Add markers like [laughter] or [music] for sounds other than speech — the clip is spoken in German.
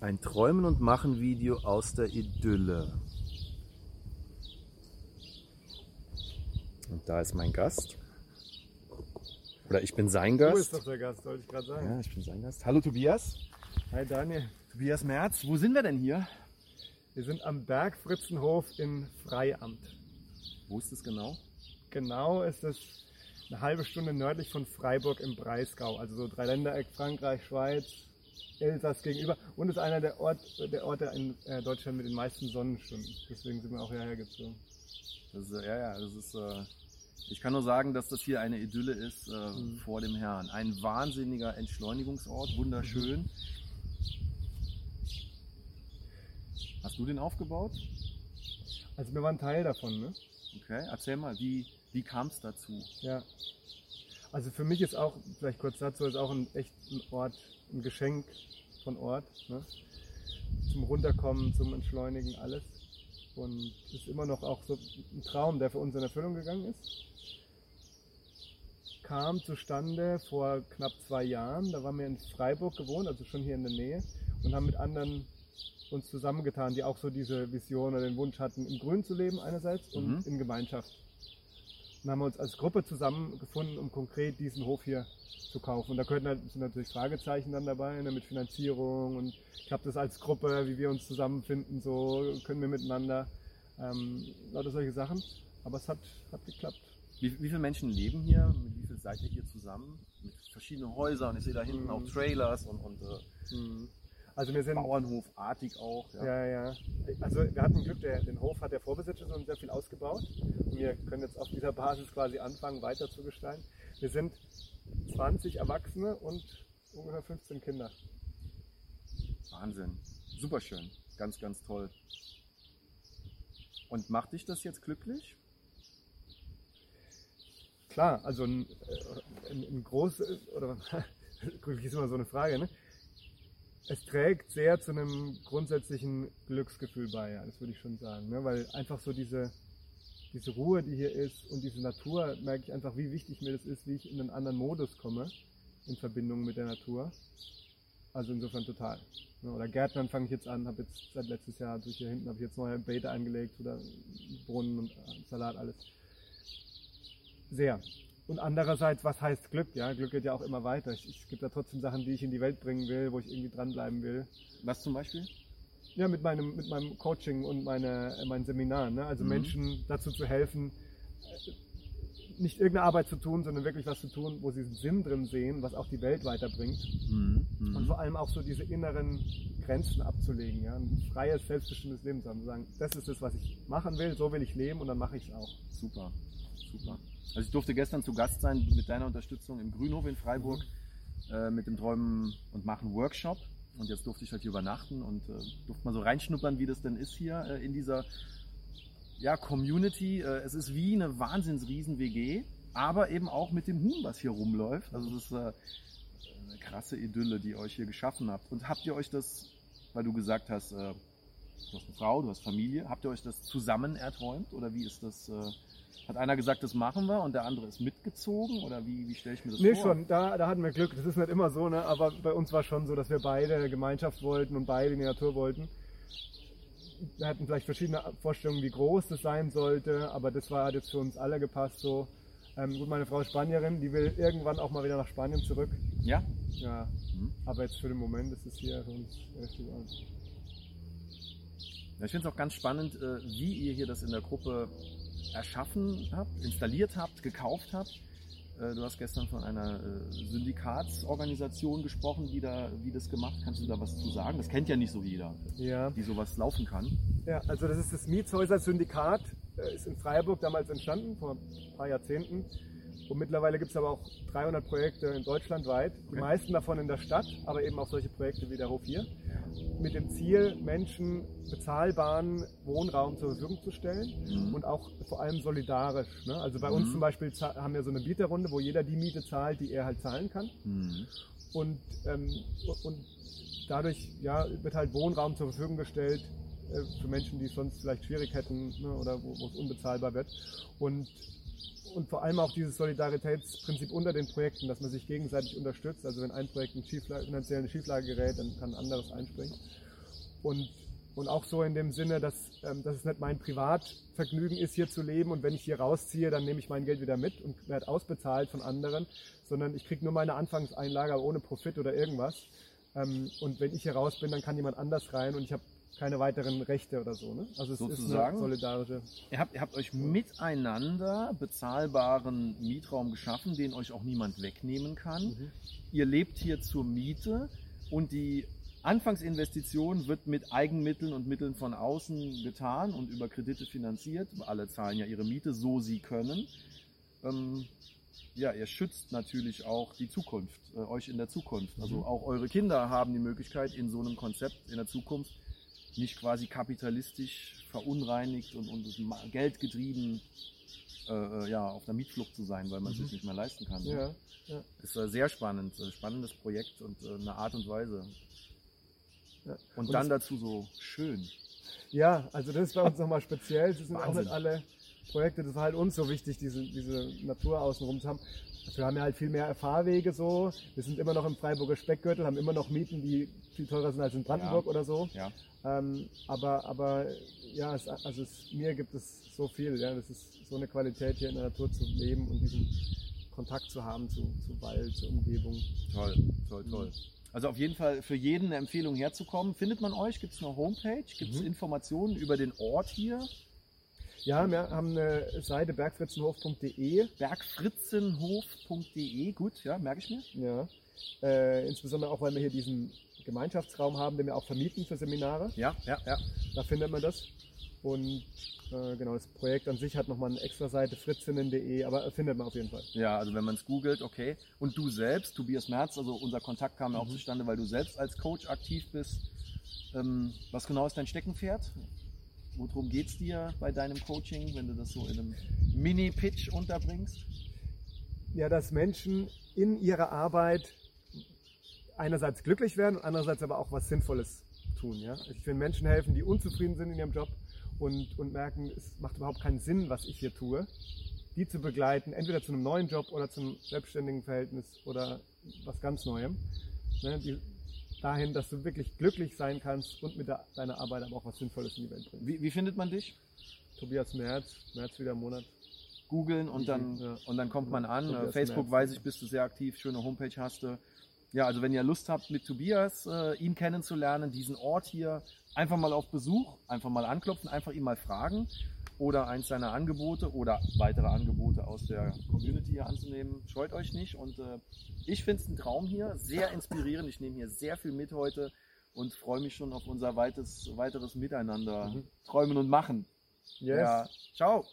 Ein Träumen und Machen Video aus der Idylle. Und da ist mein Gast. Oder ich bin sein Du bist Gast. doch der Gast, wollte ich gerade sagen. Ja, ich bin sein Gast. Hallo Tobias. Hi Daniel. Tobias Merz. Wo sind wir denn hier? Wir sind am Berg Fritzenhof in Freiamt. Wo ist es genau? Genau ist es eine halbe Stunde nördlich von Freiburg im Breisgau. Also so Dreiländereck, Frankreich, Schweiz, Elsass gegenüber. Und ist einer der, Ort, der Orte in äh, Deutschland mit den meisten Sonnenstunden. Deswegen sind wir auch hierher gezogen. Das ist, äh, ja, ja, das ist. Äh, ich kann nur sagen, dass das hier eine Idylle ist äh, vor dem Herrn. Ein wahnsinniger Entschleunigungsort, wunderschön. Hast du den aufgebaut? Also wir waren Teil davon, ne? Okay, erzähl mal, wie, wie kam es dazu? Ja. Also für mich ist auch, vielleicht kurz dazu, ist auch ein echt ein Ort, ein Geschenk von Ort. Ne? Zum Runterkommen, zum Entschleunigen, alles. Und ist immer noch auch so ein Traum, der für uns in Erfüllung gegangen ist. Kam zustande vor knapp zwei Jahren. Da waren wir in Freiburg gewohnt, also schon hier in der Nähe, und haben mit anderen uns zusammengetan, die auch so diese Vision oder den Wunsch hatten, im Grün zu leben einerseits und Mhm. in Gemeinschaft. Und haben wir uns als Gruppe zusammengefunden, um konkret diesen Hof hier zu kaufen. Und da könnten sind natürlich Fragezeichen dann dabei, ne, mit Finanzierung und ich habe das als Gruppe, wie wir uns zusammenfinden, so können wir miteinander, ähm, lauter solche Sachen. Aber es hat, hat geklappt. Wie, wie viele Menschen leben hier? Mit wie viel seid ihr hier zusammen? Mit verschiedenen Häusern. Ich sehe da hinten Mhm. auch Trailers und, und äh, Also wir sind Bauernhofartig auch. Ja. Ja, ja. Also wir hatten Glück, der, den Hof hat der Vorbesitzer schon sehr viel ausgebaut. Und wir können jetzt auf dieser Basis quasi anfangen, weiter zu gestalten. Wir sind 20 Erwachsene und ungefähr 15 Kinder. Wahnsinn. Superschön. Ganz, ganz toll. Und macht dich das jetzt glücklich? Klar, also ein, äh, ein, ein großes, oder [laughs] glücklich ist immer so eine Frage, ne? Es trägt sehr zu einem grundsätzlichen Glücksgefühl bei, ja, das würde ich schon sagen. Ne? Weil einfach so diese, diese Ruhe, die hier ist und diese Natur, merke ich einfach, wie wichtig mir das ist, wie ich in einen anderen Modus komme in Verbindung mit der Natur. Also insofern total. Ne? Oder Gärtnern fange ich jetzt an, habe jetzt seit letztes Jahr durch hier hinten habe ich jetzt neue Beete angelegt oder Brunnen und äh, Salat, alles. Sehr. Und andererseits, was heißt Glück? Ja, Glück geht ja auch immer weiter. Ich, es gibt ja trotzdem Sachen, die ich in die Welt bringen will, wo ich irgendwie dranbleiben will. Was zum Beispiel? Ja, mit meinem, mit meinem Coaching und meine, äh, meinen Seminaren. Ne? Also Mhm. Menschen dazu zu helfen, äh, nicht irgendeine Arbeit zu tun, sondern wirklich was zu tun, wo sie einen Sinn drin sehen, was auch die Welt weiterbringt. Mhm. Und vor allem auch so diese inneren Grenzen abzulegen. Ja? Ein freies, selbstbestimmtes Leben zu haben. Zu sagen, das ist es, was ich machen will, so will ich leben und dann mache ich es auch. Super, super. Also ich durfte gestern zu Gast sein mit deiner Unterstützung im Grünhof in Freiburg äh, mit dem Träumen und Machen Workshop. Und jetzt durfte ich halt hier übernachten und äh, durfte mal so reinschnuppern, wie das denn ist hier äh, in dieser ja, Community. Äh, es ist wie eine Wahnsinns-Riesen-WG, aber eben auch mit dem Huhn, was hier rumläuft. Also es ist äh, eine krasse Idylle, die ihr euch hier geschaffen habt. Und habt ihr euch das, weil du gesagt hast, äh, du hast eine Frau, du hast Familie, habt ihr euch das zusammen erträumt oder wie ist das? Äh, hat einer gesagt, das machen wir und der andere ist mitgezogen oder wie, wie stelle ich mir das Nee, vor? schon, da, da hatten wir Glück. Das ist nicht immer so, ne? aber bei uns war schon so, dass wir beide eine Gemeinschaft wollten und beide in die Natur wollten. Wir hatten vielleicht verschiedene Vorstellungen, wie groß das sein sollte, aber das war, hat jetzt für uns alle gepasst. So. Ähm, gut, meine Frau ist Spanierin, die will irgendwann auch mal wieder nach Spanien zurück. Ja? Ja, Mhm. aber jetzt für den Moment ist es hier für uns Ort. Ja, ich finde es auch ganz spannend, äh, wie ihr hier das in der Gruppe erschaffen habt, installiert habt, gekauft habt. Äh, Du hast gestern von einer äh, Syndikatsorganisation gesprochen, die da, wie das gemacht. Kannst du da was zu sagen? Das kennt ja nicht so jeder, Ja. wie sowas laufen kann. Ja, also das ist das Mietshäuser-Syndikat, äh, ist in Freiburg damals entstanden, vor ein paar Jahrzehnten. Und mittlerweile gibt es aber auch 300 Projekte in Deutschland weit, die Okay. meisten davon in der Stadt, aber eben auch solche Projekte wie der Hof hier, mit dem Ziel, Menschen bezahlbaren Wohnraum zur Verfügung zu stellen Mhm. und auch vor allem solidarisch. Ne? Also bei uns Mhm. zum Beispiel haben wir so eine Bieterrunde, wo jeder die Miete zahlt, die er halt zahlen kann. Mhm. Und, ähm, und dadurch ja, wird halt Wohnraum zur Verfügung gestellt äh, für Menschen, die es sonst vielleicht schwierig hätten ne, oder wo, wo es unbezahlbar wird. Und, und vor allem auch dieses Solidaritätsprinzip unter den Projekten, dass man sich gegenseitig unterstützt. Also wenn ein Projekt in Schieflage, finanziell in Schieflage gerät, dann kann ein anderes einspringen. und, und auch so in dem Sinne, dass, ähm, dass es nicht mein Privatvergnügen ist, hier zu leben und wenn ich hier rausziehe, dann nehme ich mein Geld wieder mit und werde ausbezahlt von anderen, sondern ich kriege nur meine Anfangseinlage, aber ohne Profit oder irgendwas. Ähm, und wenn ich hier raus bin, dann kann jemand anders rein und ich habe keine weiteren Rechte oder so. Ne? Also es Sozusagen. ist eine solidarische. Ihr habt, ihr habt euch miteinander bezahlbaren Mietraum geschaffen, den euch auch niemand wegnehmen kann. Mhm. Ihr lebt hier zur Miete und die Anfangsinvestition wird mit Eigenmitteln und Mitteln von außen getan und über Kredite finanziert. Alle zahlen ja ihre Miete, so sie können. Ähm, ja, ihr schützt natürlich auch die Zukunft, äh, euch in der Zukunft. Also Mhm. auch eure Kinder haben die Möglichkeit, in so einem Konzept in der Zukunft nicht quasi kapitalistisch verunreinigt und, und geldgetrieben äh, äh, ja, auf der Mietflucht zu sein, weil man es Mhm. sich nicht mehr leisten kann. ne? Ja, ja. Ist äh, sehr spannend, äh, spannendes Projekt und äh, eine Art und Weise. Ja. Und, Und dann dazu so schön. Ja, also das ist bei uns [laughs] nochmal speziell. Das sind auch nicht alle Projekte. Das war halt uns so wichtig, diese, diese Natur außenrum zu haben. Wir haben ja halt viel mehr Fahrwege so. Wir sind immer noch im Freiburger Speckgürtel, haben immer noch Mieten, die viel teurer sind als in Brandenburg Ja. oder so. Ja. Ähm, aber, aber ja, es, also es, mir gibt es so viel. Ja, das ist so eine Qualität, hier in der Natur zu leben und diesen Kontakt zu haben zu, zu Wald, zur Umgebung. Toll, toll, toll. Mhm. Also auf jeden Fall für jeden eine Empfehlung herzukommen. Findet man euch? Gibt es eine Homepage? Gibt es Mhm. Informationen über den Ort hier? Ja, wir haben eine Seite bergfritzenhof.de. Bergfritzenhof.de, gut, ja, merke ich mir. Ja. Äh, insbesondere auch, weil wir hier diesen Gemeinschaftsraum haben, den wir auch vermieten für Seminare. Ja, ja, ja. Da findet man das. Und äh, genau, das Projekt an sich hat nochmal eine extra Seite, fritzinnen.de, aber findet man auf jeden Fall. Ja, also wenn man es googelt, okay. Und du selbst, Tobias Merz, also unser Kontakt kam ja auch Mhm. zustande, weil du selbst als Coach aktiv bist. Ähm, was genau ist dein Steckenpferd? Worum geht's dir bei deinem Coaching, wenn du das so in einem Mini-Pitch unterbringst? Ja, dass Menschen in ihrer Arbeit einerseits glücklich werden und andererseits aber auch was Sinnvolles tun. Ja? Ich will Menschen helfen, die unzufrieden sind in ihrem Job und, und merken, es macht überhaupt keinen Sinn, was ich hier tue. Die zu begleiten, entweder zu einem neuen Job oder zum selbstständigen Verhältnis oder was ganz Neuem. Ne? Die, dahin, dass du wirklich glücklich sein kannst und mit der, deiner Arbeit aber auch was Sinnvolles in die Welt bringst. Wie, wie findet man dich? Tobias Merz, Merz wieder im Monat. googeln und dann, Ja. und dann kommt man an. Tobias Facebook Merz. weiß ich, bist du sehr aktiv, schöne Homepage hast du. Ja, also wenn ihr Lust habt, mit Tobias äh, ihn kennenzulernen, diesen Ort hier, einfach mal auf Besuch, einfach mal anklopfen, einfach ihn mal fragen oder eins seiner Angebote oder weitere Angebote aus der Community hier anzunehmen. Scheut euch nicht und äh, ich finde es ein Traum hier, sehr inspirierend. Ich nehme hier sehr viel mit heute und freue mich schon auf unser weites, weiteres Miteinander. Mhm. Träumen und machen. Yes. Ja, ciao.